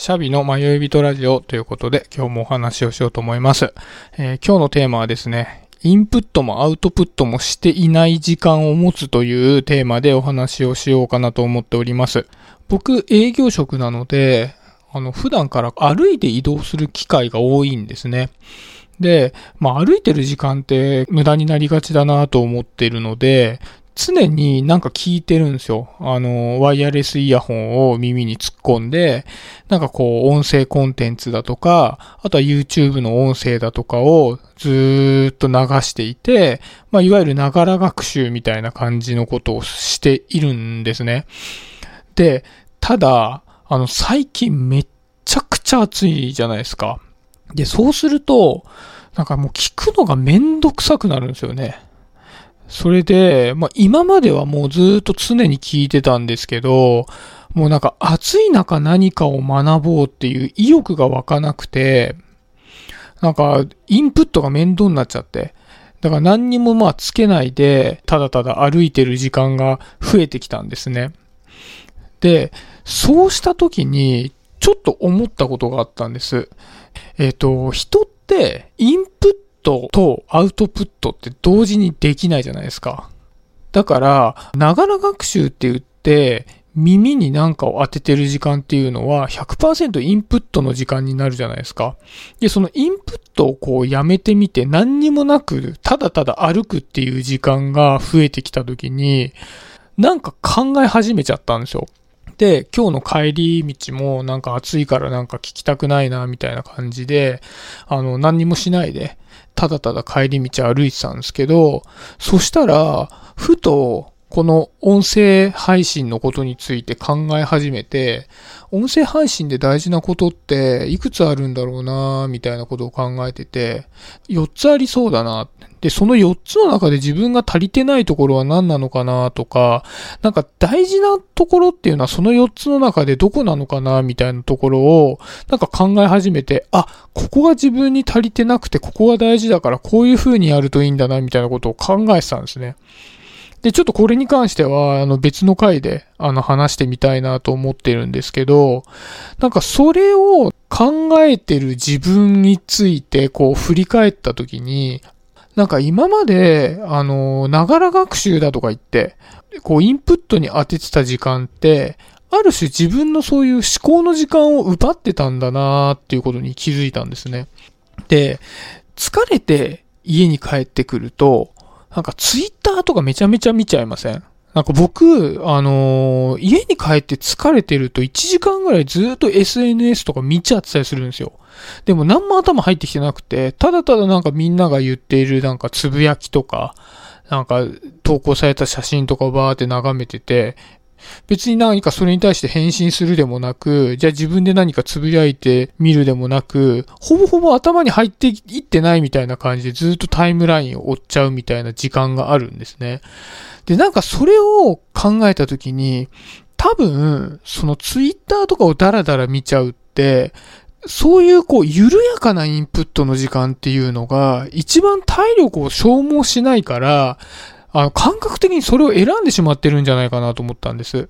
シャビの迷い人ラジオということで今日もお話をしようと思います。えー今日のテーマはですね、インプットもアウトプットもしていない時間を持つというテーマでお話をしようかなと思っております。僕営業職なので、あの普段から歩いて移動する機会が多いんですね。で、まあ歩いてる時間って無駄になりがちだなと思っているので、常になんか聞いてるんですよ。あの、ワイヤレスイヤホンを耳に突っ込んで、なんかこう音声コンテンツだとか、あとは YouTube の音声だとかをずーっと流していて、まあいわゆるながら学習みたいな感じのことをしているんですね。で、ただ、あの最近めっちゃくちゃ暑いじゃないですか。で、そうすると、なんかもう聞くのがめんどくさくなるんですよね。それで、まあ今まではもうずっと常に聞いてたんですけど、もうなんか暑い中何かを学ぼうっていう意欲が湧かなくて、なんかインプットが面倒になっちゃって。だから何にもまあつけないで、ただただ歩いてる時間が増えてきたんですね。で、そうした時に、ちょっと思ったことがあったんです。えっ、と、人って、インプットトとアウトプットって同時にできないじゃないですか。だから、ながら学習って言って、耳に何かを当ててる時間っていうのは100%インプットの時間になるじゃないですか。で、そのインプットをこうやめてみて何にもなく、ただただ歩くっていう時間が増えてきた時に、なんか考え始めちゃったんですよ。で、今日の帰り道もなんか暑いからなんか聞きたくないなみたいな感じで、あの、何にもしないで、ただただ帰り道歩いてたんですけど、そしたら、ふと、この音声配信のことについて考え始めて、音声配信で大事なことっていくつあるんだろうなみたいなことを考えてて、4つありそうだな。で、その4つの中で自分が足りてないところは何なのかなとか、なんか大事なところっていうのはその4つの中でどこなのかなみたいなところをなんか考え始めて、あ、ここが自分に足りてなくてここが大事だからこういう風にやるといいんだなみたいなことを考えてたんですね。で、ちょっとこれに関しては、あの別の回で、あの話してみたいなと思ってるんですけど、なんかそれを考えてる自分について、こう振り返ったときに、なんか今まで、あの、ながら学習だとか言って、こうインプットに当ててた時間って、ある種自分のそういう思考の時間を奪ってたんだなーっていうことに気づいたんですね。で、疲れて家に帰ってくると、なんかツイッターとかめちゃめちゃ見ちゃいません？なんか僕、あのー家に帰って疲れてると1時間ぐらいずっと SNS とか見ちゃってたりするんですよ。でも何も頭入ってきてなくて、ただただなんかみんなが言っているなんかつぶやきとか、なんか投稿された写真とかをバーって眺めてて、別に何かそれに対して返信するでもなく、じゃあ自分で何かつぶやいてみるでもなく、ほぼほぼ頭に入っていってないみたいな感じでずっとタイムラインを追っちゃうみたいな時間があるんですね。で、なんかそれを考えたときに、多分、そのツイッターとかをダラダラ見ちゃうって、そういうこう、緩やかなインプットの時間っていうのが、一番体力を消耗しないから、あの、感覚的にそれを選んでしまってるんじゃないかなと思ったんです。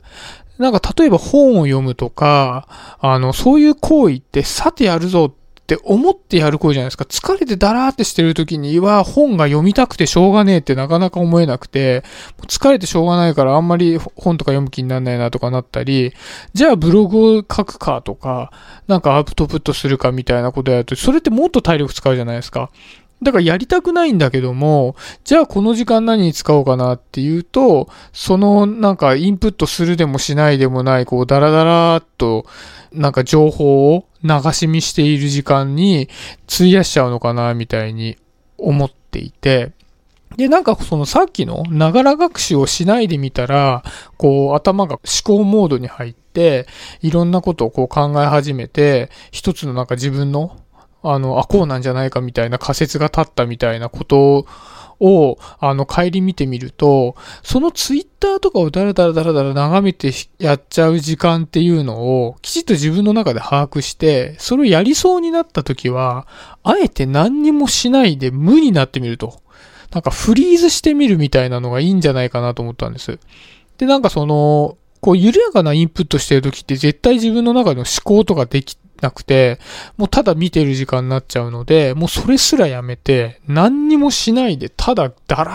なんか、例えば本を読むとか、あの、そういう行為って、さてやるぞって思ってやる行為じゃないですか。疲れてダラーってしてる時には、本が読みたくてしょうがねえってなかなか思えなくて、疲れてしょうがないからあんまり本とか読む気にならないなとかなったり、じゃあブログを書くかとか、なんかアウトプットするかみたいなことやると、それってもっと体力使うじゃないですか。だからやりたくないんだけども、じゃあこの時間何に使おうかなっていうと、そのなんかインプットするでもしないでもない、こうダラダラーっとなんか情報を流し見している時間に費やしちゃうのかなみたいに思っていて、で、なんかそのさっきのながら学習をしないでみたら、こう頭が思考モードに入って、いろんなことをこう考え始めて、一つのなんか自分のあの、あ、こうなんじゃないかみたいな仮説が立ったみたいなことを、あの、帰り見てみると、そのツイッターとかをダラダラダラダラ眺めてやっちゃう時間っていうのを、きちっと自分の中で把握して、それをやりそうになった時は、あえて何にもしないで無になってみると。なんかフリーズしてみるみたいなのがいいんじゃないかなと思ったんです。で、なんかその、こう緩やかなインプットしてる時って絶対自分の中の思考とかできなくて、もうただ見てる時間になっちゃうので、もうそれすらやめて、何にもしないで、ただダラ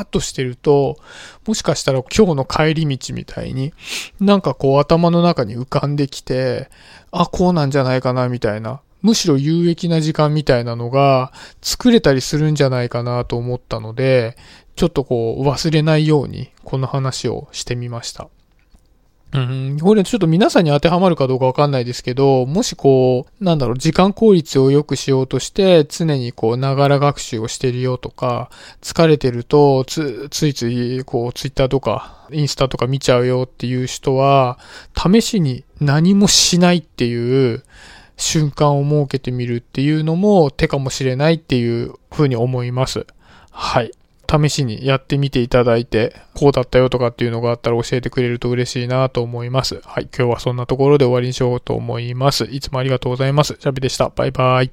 ーっとしてると、もしかしたら今日の帰り道みたいに、なんかこう頭の中に浮かんできて、あ、こうなんじゃないかな、みたいな。むしろ有益な時間みたいなのが作れたりするんじゃないかなと思ったので、ちょっとこう忘れないようにこの話をしてみました。うん、これちょっと皆さんに当てはまるかどうかわかんないですけど、もしこう、なんだろう、時間効率を良くしようとして、常にこう、ながら学習をしてるよとか、疲れてると、つ、ついつい、こう、ツイッターとか、インスタとか見ちゃうよっていう人は、試しに何もしないっていう瞬間を設けてみるっていうのも手かもしれないっていうふうに思います。はい。試しにやってみていただいて、こうだったよとかっていうのがあったら教えてくれると嬉しいなと思います。はい、今日はそんなところで終わりにしようと思います。いつもありがとうございます。シャビでした。バイバイ。